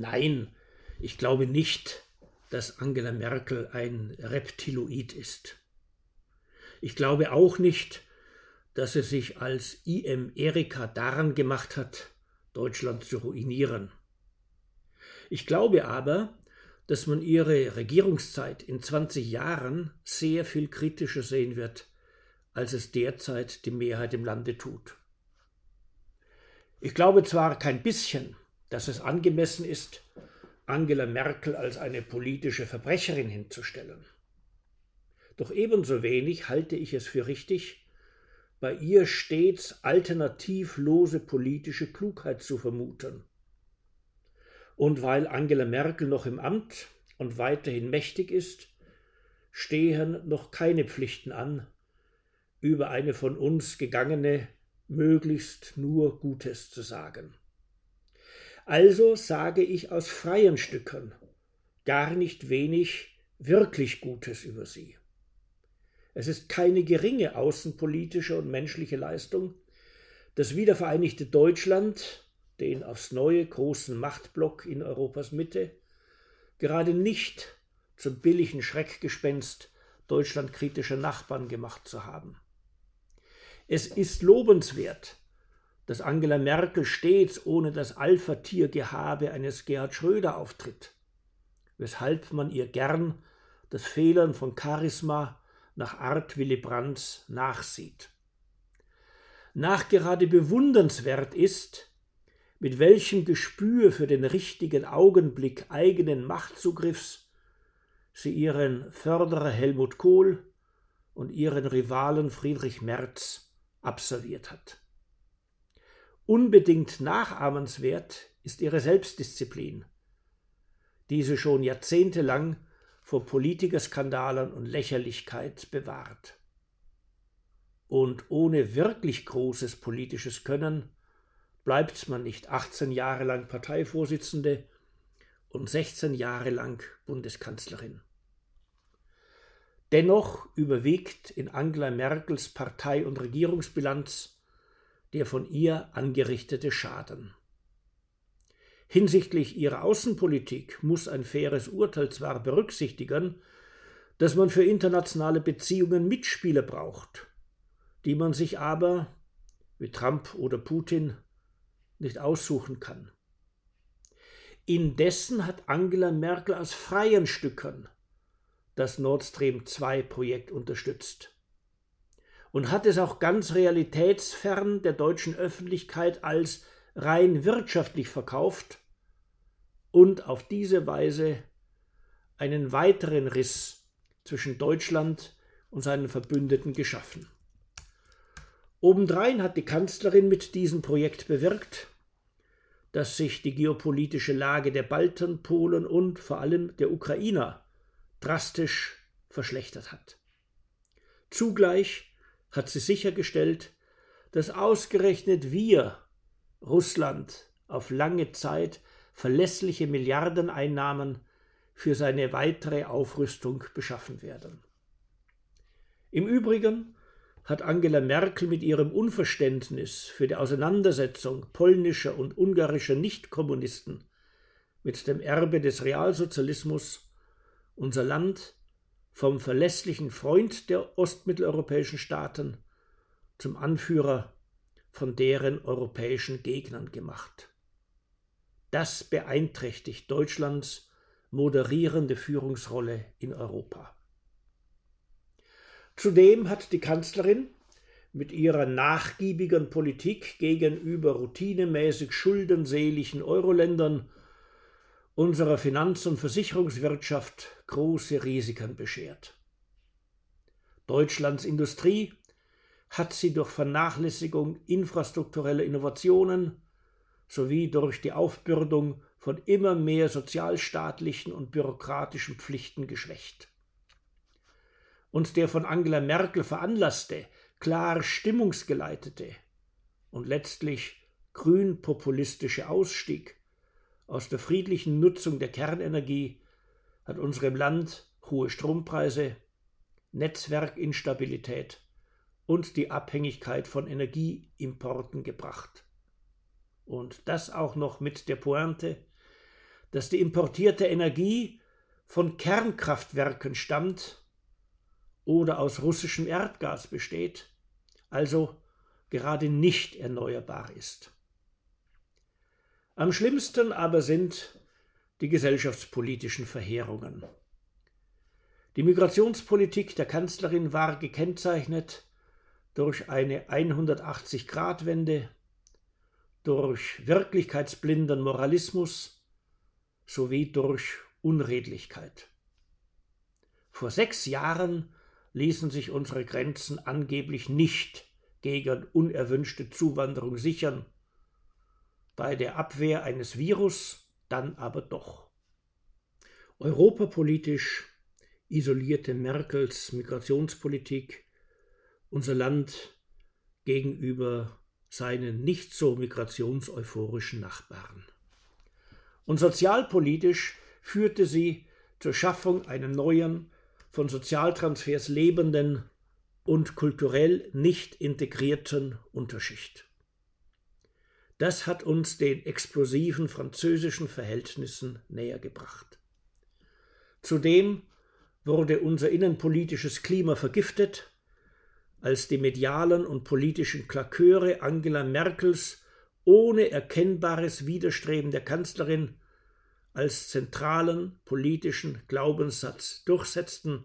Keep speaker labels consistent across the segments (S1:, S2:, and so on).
S1: Nein, ich glaube nicht, dass Angela Merkel ein Reptiloid ist. Ich glaube auch nicht, dass sie sich als IM Erika daran gemacht hat, Deutschland zu ruinieren. Ich glaube aber, dass man ihre Regierungszeit in 20 Jahren sehr viel kritischer sehen wird, als es derzeit die Mehrheit im Lande tut. Ich glaube zwar kein bisschen, dass es angemessen ist, Angela Merkel als eine politische Verbrecherin hinzustellen. Doch ebenso wenig halte ich es für richtig, bei ihr stets alternativlose politische Klugheit zu vermuten. Und weil Angela Merkel noch im Amt und weiterhin mächtig ist, stehen noch keine Pflichten an, über eine von uns gegangene möglichst nur Gutes zu sagen. Also sage ich aus freien Stücken gar nicht wenig wirklich Gutes über sie. Es ist keine geringe außenpolitische und menschliche Leistung, das wiedervereinigte Deutschland, den aufs neue großen Machtblock in Europas Mitte, gerade nicht zum billigen Schreckgespenst deutschlandkritischer Nachbarn gemacht zu haben. Es ist lobenswert, dass Angela Merkel stets ohne das Alpha-Tier-Gehabe eines Gerhard Schröder auftritt, weshalb man ihr gern das Fehlern von Charisma nach Art Willy Brandts nachsieht. Nachgerade bewundernswert ist, mit welchem Gespür für den richtigen Augenblick eigenen Machtzugriffs sie ihren Förderer Helmut Kohl und ihren Rivalen Friedrich Merz absolviert hat. Unbedingt nachahmenswert ist ihre Selbstdisziplin, die sie schon jahrzehntelang vor Politikerskandalen und Lächerlichkeit bewahrt. Und ohne wirklich großes politisches Können bleibt man nicht 18 Jahre lang Parteivorsitzende und 16 Jahre lang Bundeskanzlerin. Dennoch überwiegt in Angela Merkels Partei- und Regierungsbilanz der von ihr angerichtete Schaden. Hinsichtlich ihrer Außenpolitik muss ein faires Urteil zwar berücksichtigen, dass man für internationale Beziehungen Mitspieler braucht, die man sich aber, wie Trump oder Putin, nicht aussuchen kann. Indessen hat Angela Merkel aus freien Stücken das Nord Stream 2 Projekt unterstützt und hat es auch ganz realitätsfern der deutschen Öffentlichkeit als rein wirtschaftlich verkauft und auf diese Weise einen weiteren Riss zwischen Deutschland und seinen Verbündeten geschaffen. Obendrein hat die Kanzlerin mit diesem Projekt bewirkt, dass sich die geopolitische Lage der Balten, Polen und vor allem der Ukrainer drastisch verschlechtert hat. Zugleich hat sie sichergestellt, dass ausgerechnet wir Russland auf lange Zeit verlässliche Milliardeneinnahmen für seine weitere Aufrüstung beschaffen werden. Im Übrigen hat Angela Merkel mit ihrem Unverständnis für die Auseinandersetzung polnischer und ungarischer Nichtkommunisten mit dem Erbe des Realsozialismus unser Land vom verlässlichen Freund der ostmitteleuropäischen Staaten zum Anführer von deren europäischen Gegnern gemacht. Das beeinträchtigt Deutschlands moderierende Führungsrolle in Europa. Zudem hat die Kanzlerin mit ihrer nachgiebigen Politik gegenüber routinemäßig schuldenseligen Euroländern unserer Finanz- und Versicherungswirtschaft große Risiken beschert. Deutschlands Industrie hat sie durch Vernachlässigung infrastruktureller Innovationen sowie durch die Aufbürdung von immer mehr sozialstaatlichen und bürokratischen Pflichten geschwächt. Und der von Angela Merkel veranlasste, klar stimmungsgeleitete und letztlich grünpopulistische Ausstieg aus der friedlichen Nutzung der Kernenergie hat unserem Land hohe Strompreise, Netzwerkinstabilität und die Abhängigkeit von Energieimporten gebracht. Und das auch noch mit der Pointe, dass die importierte Energie von Kernkraftwerken stammt oder aus russischem Erdgas besteht, also gerade nicht erneuerbar ist. Am schlimmsten aber sind die gesellschaftspolitischen Verheerungen. Die Migrationspolitik der Kanzlerin war gekennzeichnet durch eine 180-Grad-Wende, durch wirklichkeitsblinden Moralismus sowie durch Unredlichkeit. Vor sechs Jahren ließen sich unsere Grenzen angeblich nicht gegen unerwünschte Zuwanderung sichern, bei der Abwehr eines Virus dann aber doch. Europapolitisch isolierte Merkels Migrationspolitik unser Land gegenüber seinen nicht so migrationseuphorischen Nachbarn. Und sozialpolitisch führte sie zur Schaffung einer neuen, von Sozialtransfers lebenden und kulturell nicht integrierten Unterschicht. Das hat uns den explosiven französischen Verhältnissen näher gebracht. Zudem wurde unser innenpolitisches Klima vergiftet, als die medialen und politischen Klaköre Angela Merkels ohne erkennbares Widerstreben der Kanzlerin als zentralen politischen Glaubenssatz durchsetzten.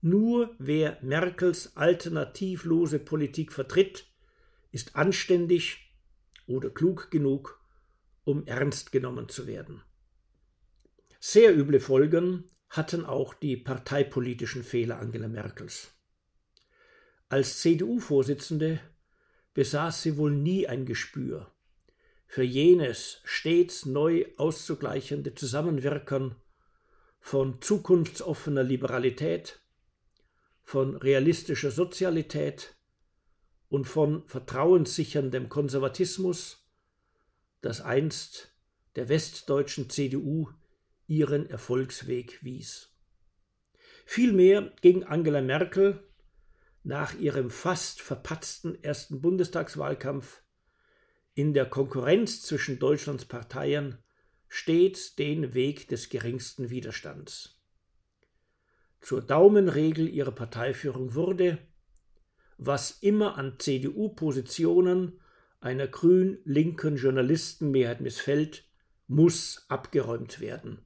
S1: Nur wer Merkels alternativlose Politik vertritt, ist anständig oder klug genug, um ernst genommen zu werden. Sehr üble Folgen hatten auch die parteipolitischen Fehler Angela Merkels. Als CDU-Vorsitzende besaß sie wohl nie ein Gespür für jenes stets neu auszugleichende Zusammenwirken von zukunftsoffener Liberalität, von realistischer Sozialität und von vertrauenssicherndem Konservatismus, das einst der westdeutschen CDU ihren Erfolgsweg wies. Vielmehr ging Angela Merkel nach ihrem fast verpatzten ersten Bundestagswahlkampf in der Konkurrenz zwischen Deutschlands Parteien stets den Weg des geringsten Widerstands. Zur Daumenregel ihrer Parteiführung wurde, was immer an CDU-Positionen einer grün-linken Journalistenmehrheit missfällt, muss abgeräumt werden.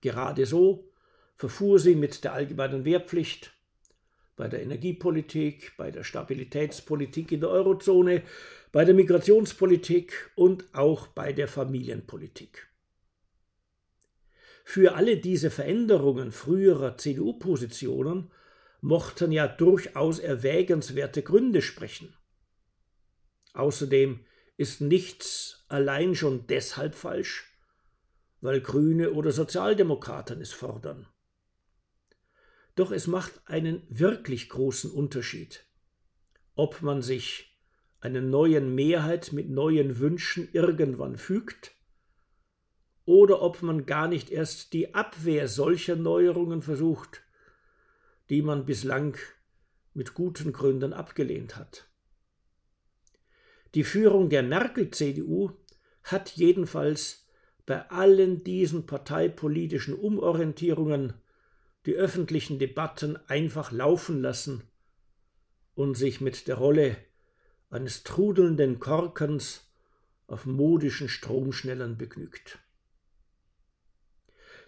S1: Gerade so verfuhr sie mit der allgemeinen Wehrpflicht, bei der Energiepolitik, bei der Stabilitätspolitik in der Eurozone, bei der Migrationspolitik und auch bei der Familienpolitik. Für alle diese Veränderungen früherer CDU-Positionen mochten ja durchaus erwägenswerte Gründe sprechen. Außerdem ist nichts allein schon deshalb falsch, weil Grüne oder Sozialdemokraten es fordern. Doch es macht einen wirklich großen Unterschied, ob man sich einer neuen Mehrheit mit neuen Wünschen irgendwann fügt, oder ob man gar nicht erst die Abwehr solcher Neuerungen versucht, die man bislang mit guten Gründen abgelehnt hat. Die Führung der Merkel-CDU hat jedenfalls bei allen diesen parteipolitischen Umorientierungen die öffentlichen Debatten einfach laufen lassen und sich mit der Rolle eines trudelnden Korkens auf modischen Stromschnellern begnügt.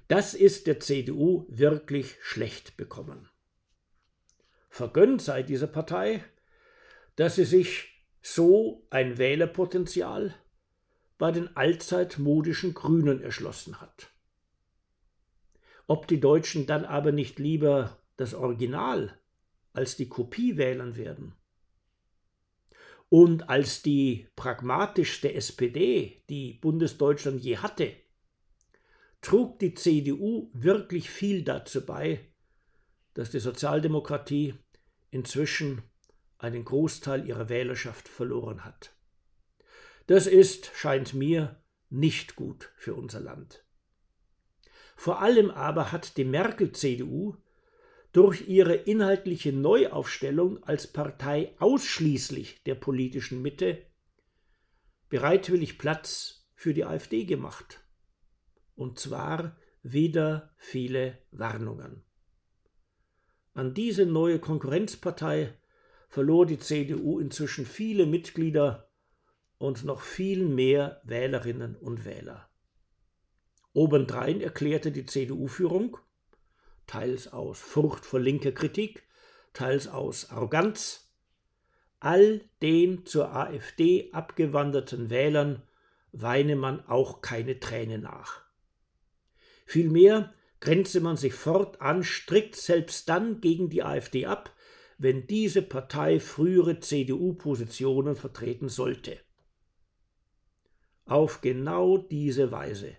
S1: Das ist der CDU wirklich schlecht bekommen. Vergönnt sei dieser Partei, dass sie sich so ein Wählerpotenzial bei den allzeit modischen Grünen erschlossen hat. Ob die Deutschen dann aber nicht lieber das Original als die Kopie wählen werden, und als die pragmatischste SPD, die Bundesdeutschland je hatte, trug die CDU wirklich viel dazu bei, dass die Sozialdemokratie inzwischen einen Großteil ihrer Wählerschaft verloren hat. Das ist, scheint mir, nicht gut für unser Land. Vor allem aber hat die Merkel-CDU durch ihre inhaltliche Neuaufstellung als Partei ausschließlich der politischen Mitte bereitwillig Platz für die AfD gemacht. und zwar wieder viele Warnungen. An diese neue Konkurrenzpartei verlor die CDU inzwischen viele Mitglieder und noch viel mehr Wählerinnen und Wähler. Obendrein erklärte die CDU-Führung, teils aus Furcht vor linker Kritik, teils aus Arroganz, all den zur AfD abgewanderten Wählern weine man auch keine Träne nach. Vielmehr grenze man sich fortan strikt selbst dann gegen die AfD ab, wenn diese Partei frühere CDU-Positionen vertreten sollte. Auf genau diese Weise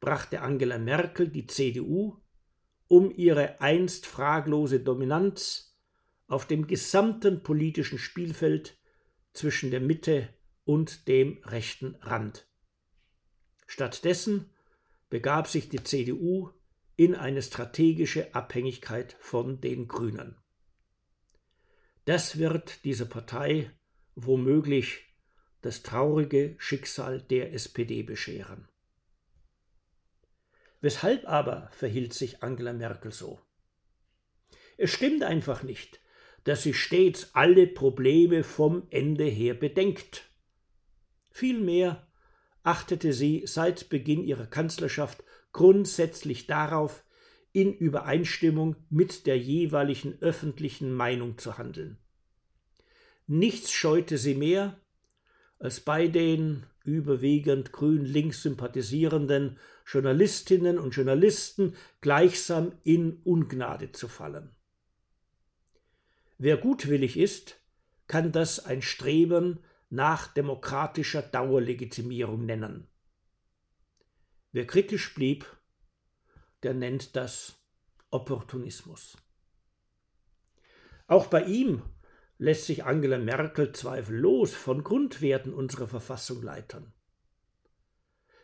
S1: brachte Angela Merkel die CDU, um ihre einst fraglose Dominanz auf dem gesamten politischen Spielfeld zwischen der Mitte und dem rechten Rand. Stattdessen begab sich die CDU in eine strategische Abhängigkeit von den Grünen. Das wird dieser Partei womöglich das traurige Schicksal der SPD bescheren. Weshalb aber verhielt sich Angela Merkel so? Es stimmt einfach nicht, dass sie stets alle Probleme vom Ende her bedenkt. Vielmehr achtete sie seit Beginn ihrer Kanzlerschaft grundsätzlich darauf, in Übereinstimmung mit der jeweiligen öffentlichen Meinung zu handeln. Nichts scheute sie mehr, als bei den überwiegend grün-links sympathisierenden Journalistinnen und Journalisten gleichsam in Ungnade zu fallen. Wer gutwillig ist, kann das ein Streben nach demokratischer Dauerlegitimierung nennen. Wer kritisch blieb, der nennt das Opportunismus. Auch bei ihm lässt sich Angela Merkel zweifellos von Grundwerten unserer Verfassung leitern.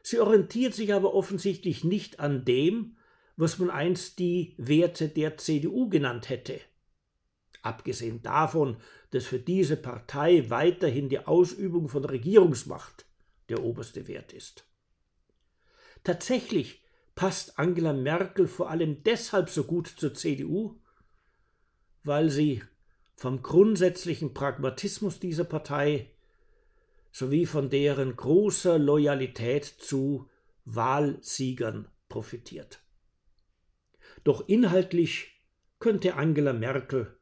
S1: Sie orientiert sich aber offensichtlich nicht an dem, was man einst die Werte der CDU genannt hätte. Abgesehen davon, dass für diese Partei weiterhin die Ausübung von Regierungsmacht der oberste Wert ist. Tatsächlich passt Angela Merkel vor allem deshalb so gut zur CDU, weil sie vom grundsätzlichen Pragmatismus dieser Partei sowie von deren großer Loyalität zu Wahlsiegern profitiert. Doch inhaltlich könnte Angela Merkel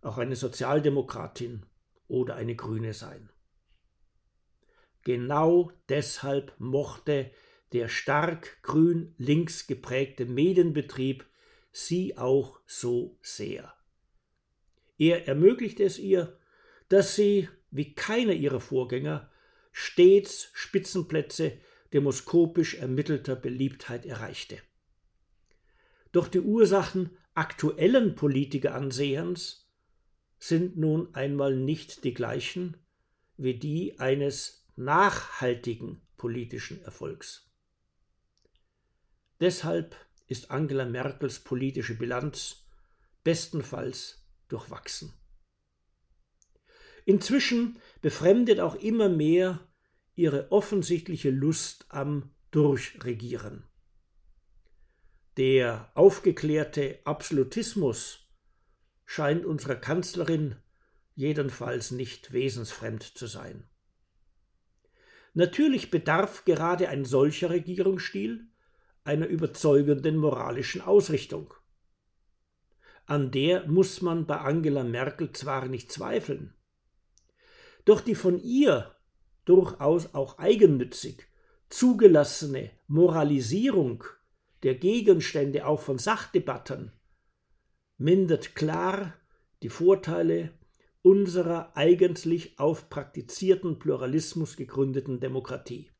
S1: auch eine Sozialdemokratin oder eine Grüne sein. Genau deshalb mochte der stark grün-links geprägte Medienbetrieb sie auch so sehr. Er ermöglichte es ihr, dass sie, wie keiner ihrer Vorgänger, stets Spitzenplätze demoskopisch ermittelter Beliebtheit erreichte. Doch die Ursachen aktuellen Politikeransehens sind nun einmal nicht die gleichen wie die eines nachhaltigen politischen Erfolgs. Deshalb ist Angela Merkels politische Bilanz bestenfalls durchwachsen. Inzwischen befremdet auch immer mehr ihre offensichtliche Lust am Durchregieren. Der aufgeklärte Absolutismus scheint unserer Kanzlerin jedenfalls nicht wesensfremd zu sein. Natürlich bedarf gerade ein solcher Regierungsstil einer überzeugenden moralischen Ausrichtung. An der muss man bei Angela Merkel zwar nicht zweifeln, doch die von ihr durchaus auch eigennützig zugelassene Moralisierung der Gegenstände auch von Sachdebatten mindert klar die Vorteile unserer eigentlich auf praktizierten Pluralismus gegründeten Demokratie.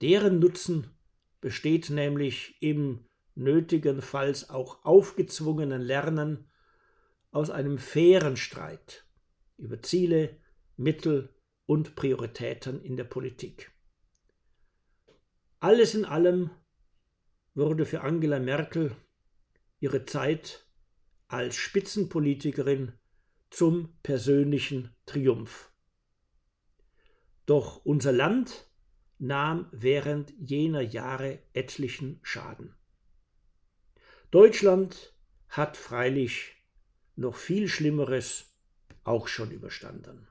S1: Deren Nutzen besteht nämlich im nötigenfalls auch aufgezwungenen Lernen aus einem fairen Streit über Ziele, Mittel und Prioritäten in der Politik. Alles in allem wurde für Angela Merkel ihre Zeit als Spitzenpolitikerin zum persönlichen Triumph. Doch unser Land nahm während jener Jahre etlichen Schaden. Deutschland hat freilich noch viel Schlimmeres auch schon überstanden.